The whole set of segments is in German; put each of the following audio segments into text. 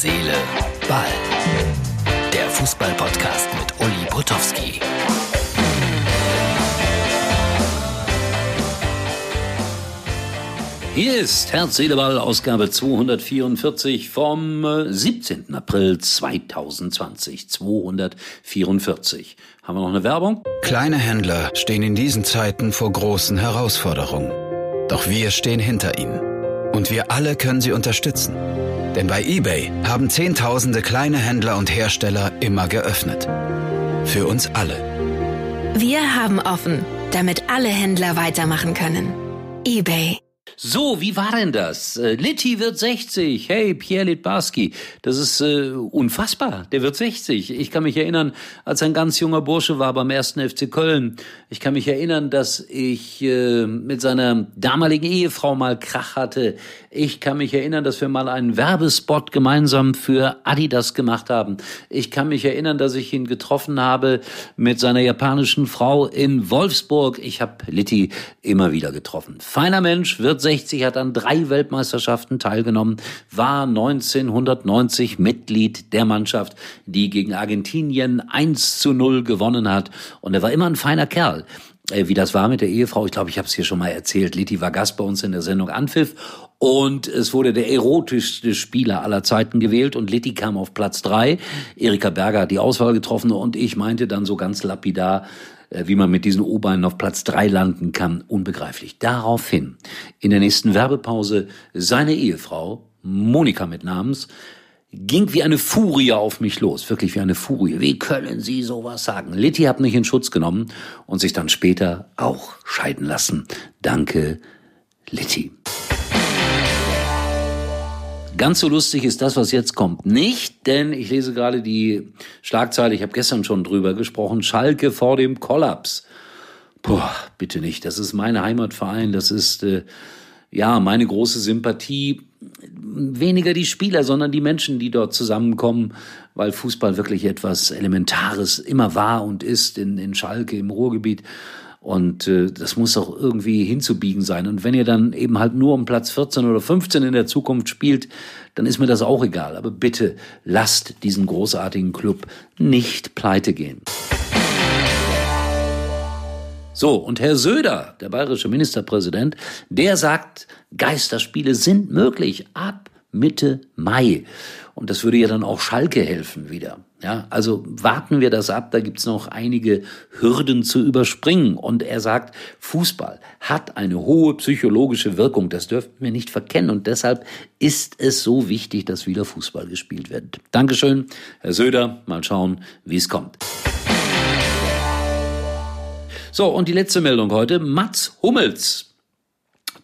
Seele, Ball. Der Fußball-Podcast mit Uli Potowski. Hier ist Herz, Seele, Ball, Ausgabe 244 vom 17. Äh, April 2020. 244. Haben wir noch eine Werbung? Kleine Händler stehen in diesen Zeiten vor großen Herausforderungen. Doch wir stehen hinter ihnen. Und wir alle können sie unterstützen. Denn bei eBay haben Zehntausende kleine Händler und Hersteller immer geöffnet. Für uns alle. Wir haben offen, damit alle Händler weitermachen können. eBay. So, wie war denn das? Äh, Litti wird 60. Hey, Pierre Litbarski. Das ist äh, unfassbar. Der wird 60. Ich kann mich erinnern, als ein ganz junger Bursche war beim ersten FC Köln. Ich kann mich erinnern, dass ich äh, mit seiner damaligen Ehefrau mal Krach hatte. Ich kann mich erinnern, dass wir mal einen Werbespot gemeinsam für Adidas gemacht haben. Ich kann mich erinnern, dass ich ihn getroffen habe mit seiner japanischen Frau in Wolfsburg. Ich habe Litti immer wieder getroffen. Feiner Mensch, wird 1960 hat an drei Weltmeisterschaften teilgenommen, war 1990 Mitglied der Mannschaft, die gegen Argentinien 1 zu 0 gewonnen hat. Und er war immer ein feiner Kerl äh, wie das war mit der Ehefrau. Ich glaube, ich habe es hier schon mal erzählt. Litti war Gast bei uns in der Sendung Anpfiff und es wurde der erotischste Spieler aller Zeiten gewählt und Litti kam auf Platz drei. Erika Berger hat die Auswahl getroffen und ich meinte dann so ganz lapidar, wie man mit diesen O-Beinen auf Platz drei landen kann, unbegreiflich. Daraufhin, in der nächsten Werbepause, seine Ehefrau, Monika mit Namens, ging wie eine Furie auf mich los, wirklich wie eine Furie. Wie können Sie sowas sagen? Litti hat mich in Schutz genommen und sich dann später auch scheiden lassen. Danke, Litti. Ganz so lustig ist das, was jetzt kommt, nicht, denn ich lese gerade die Schlagzeile, ich habe gestern schon drüber gesprochen, Schalke vor dem Kollaps. Boah, bitte nicht, das ist mein Heimatverein, das ist äh, ja meine große Sympathie. Weniger die Spieler, sondern die Menschen, die dort zusammenkommen, weil Fußball wirklich etwas Elementares immer war und ist in, in Schalke im Ruhrgebiet. Und äh, das muss auch irgendwie hinzubiegen sein. Und wenn ihr dann eben halt nur um Platz 14 oder 15 in der Zukunft spielt, dann ist mir das auch egal. Aber bitte lasst diesen großartigen Club nicht pleite gehen. So, und Herr Söder, der bayerische Ministerpräsident, der sagt, Geisterspiele sind möglich ab Mitte Mai. Und das würde ja dann auch Schalke helfen wieder. Ja, also warten wir das ab, da gibt's noch einige Hürden zu überspringen. Und er sagt, Fußball hat eine hohe psychologische Wirkung, das dürfen wir nicht verkennen. Und deshalb ist es so wichtig, dass wieder Fußball gespielt wird. Dankeschön, Herr Söder. Mal schauen, wie es kommt. So, und die letzte Meldung heute. Mats Hummels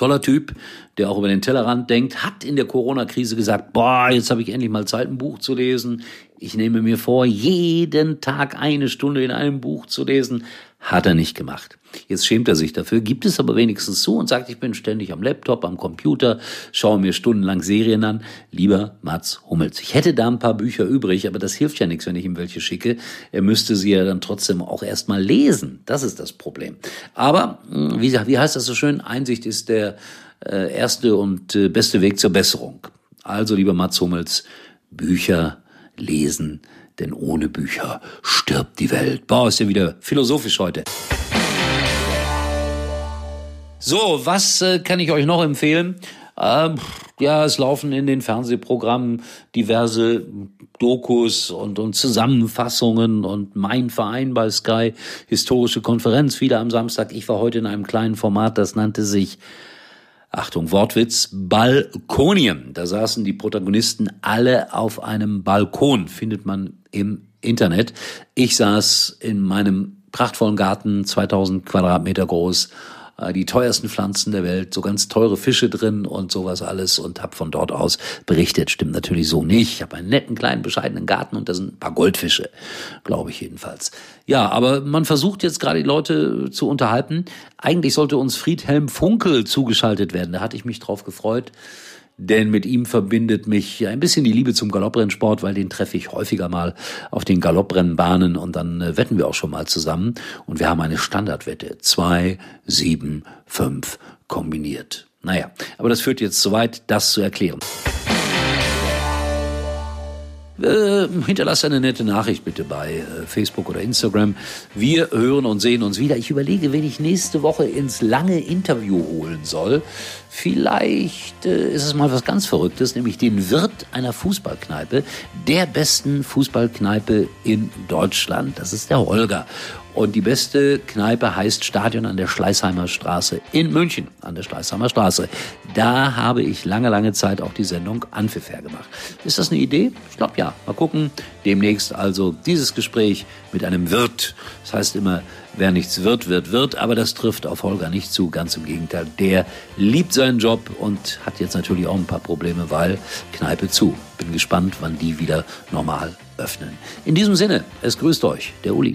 toller Typ, der auch über den Tellerrand denkt, hat in der Corona-Krise gesagt, boah, jetzt habe ich endlich mal Zeit, ein Buch zu lesen. Ich nehme mir vor, jeden Tag eine Stunde in einem Buch zu lesen. Hat er nicht gemacht. Jetzt schämt er sich dafür, gibt es aber wenigstens zu und sagt, ich bin ständig am Laptop, am Computer, schaue mir stundenlang Serien an. Lieber Mats Hummels. Ich hätte da ein paar Bücher übrig, aber das hilft ja nichts, wenn ich ihm welche schicke. Er müsste sie ja dann trotzdem auch erstmal lesen. Das ist das Problem. Aber, hm, wie, wie heißt das so schön? Einsicht ist der äh, erste und äh, beste Weg zur Besserung. Also, lieber Mats Hummels, Bücher lesen, denn ohne Bücher stirbt die Welt. Boah, ist ja wieder philosophisch heute. So, was äh, kann ich euch noch empfehlen? Ähm, ja, es laufen in den Fernsehprogrammen diverse Dokus und, und Zusammenfassungen und mein Verein bei Sky, historische Konferenz wieder am Samstag. Ich war heute in einem kleinen Format, das nannte sich Achtung, Wortwitz, Balkonien. Da saßen die Protagonisten alle auf einem Balkon, findet man im Internet. Ich saß in meinem prachtvollen Garten, 2000 Quadratmeter groß, die teuersten Pflanzen der Welt, so ganz teure Fische drin und sowas alles und habe von dort aus berichtet. Stimmt natürlich so nicht. Ich habe einen netten, kleinen, bescheidenen Garten und da sind ein paar Goldfische, glaube ich jedenfalls. Ja, aber man versucht jetzt gerade die Leute zu unterhalten. Eigentlich sollte uns Friedhelm Funkel zugeschaltet werden. Da hatte ich mich drauf gefreut denn mit ihm verbindet mich ein bisschen die Liebe zum Galopprennsport, weil den treffe ich häufiger mal auf den Galopprennbahnen und dann äh, wetten wir auch schon mal zusammen und wir haben eine Standardwette. Zwei, sieben, fünf kombiniert. Naja, aber das führt jetzt zu weit, das zu erklären. Äh, hinterlass eine nette Nachricht bitte bei äh, Facebook oder Instagram. Wir hören und sehen uns wieder. Ich überlege, wen ich nächste Woche ins lange Interview holen soll. Vielleicht äh, ist es mal was ganz Verrücktes, nämlich den Wirt einer Fußballkneipe, der besten Fußballkneipe in Deutschland. Das ist der Holger. Und die beste Kneipe heißt Stadion an der Schleißheimer Straße in München, an der Schleißheimer Straße. Da habe ich lange, lange Zeit auch die Sendung Anpfiff gemacht. Ist das eine Idee? Ich glaube ja. Mal gucken. Demnächst also dieses Gespräch mit einem Wirt. Das heißt immer, wer nichts wird, wird, wird. Aber das trifft auf Holger nicht zu. Ganz im Gegenteil. Der liebt seinen Job und hat jetzt natürlich auch ein paar Probleme, weil Kneipe zu. Bin gespannt, wann die wieder normal öffnen. In diesem Sinne, es grüßt euch, der Uli.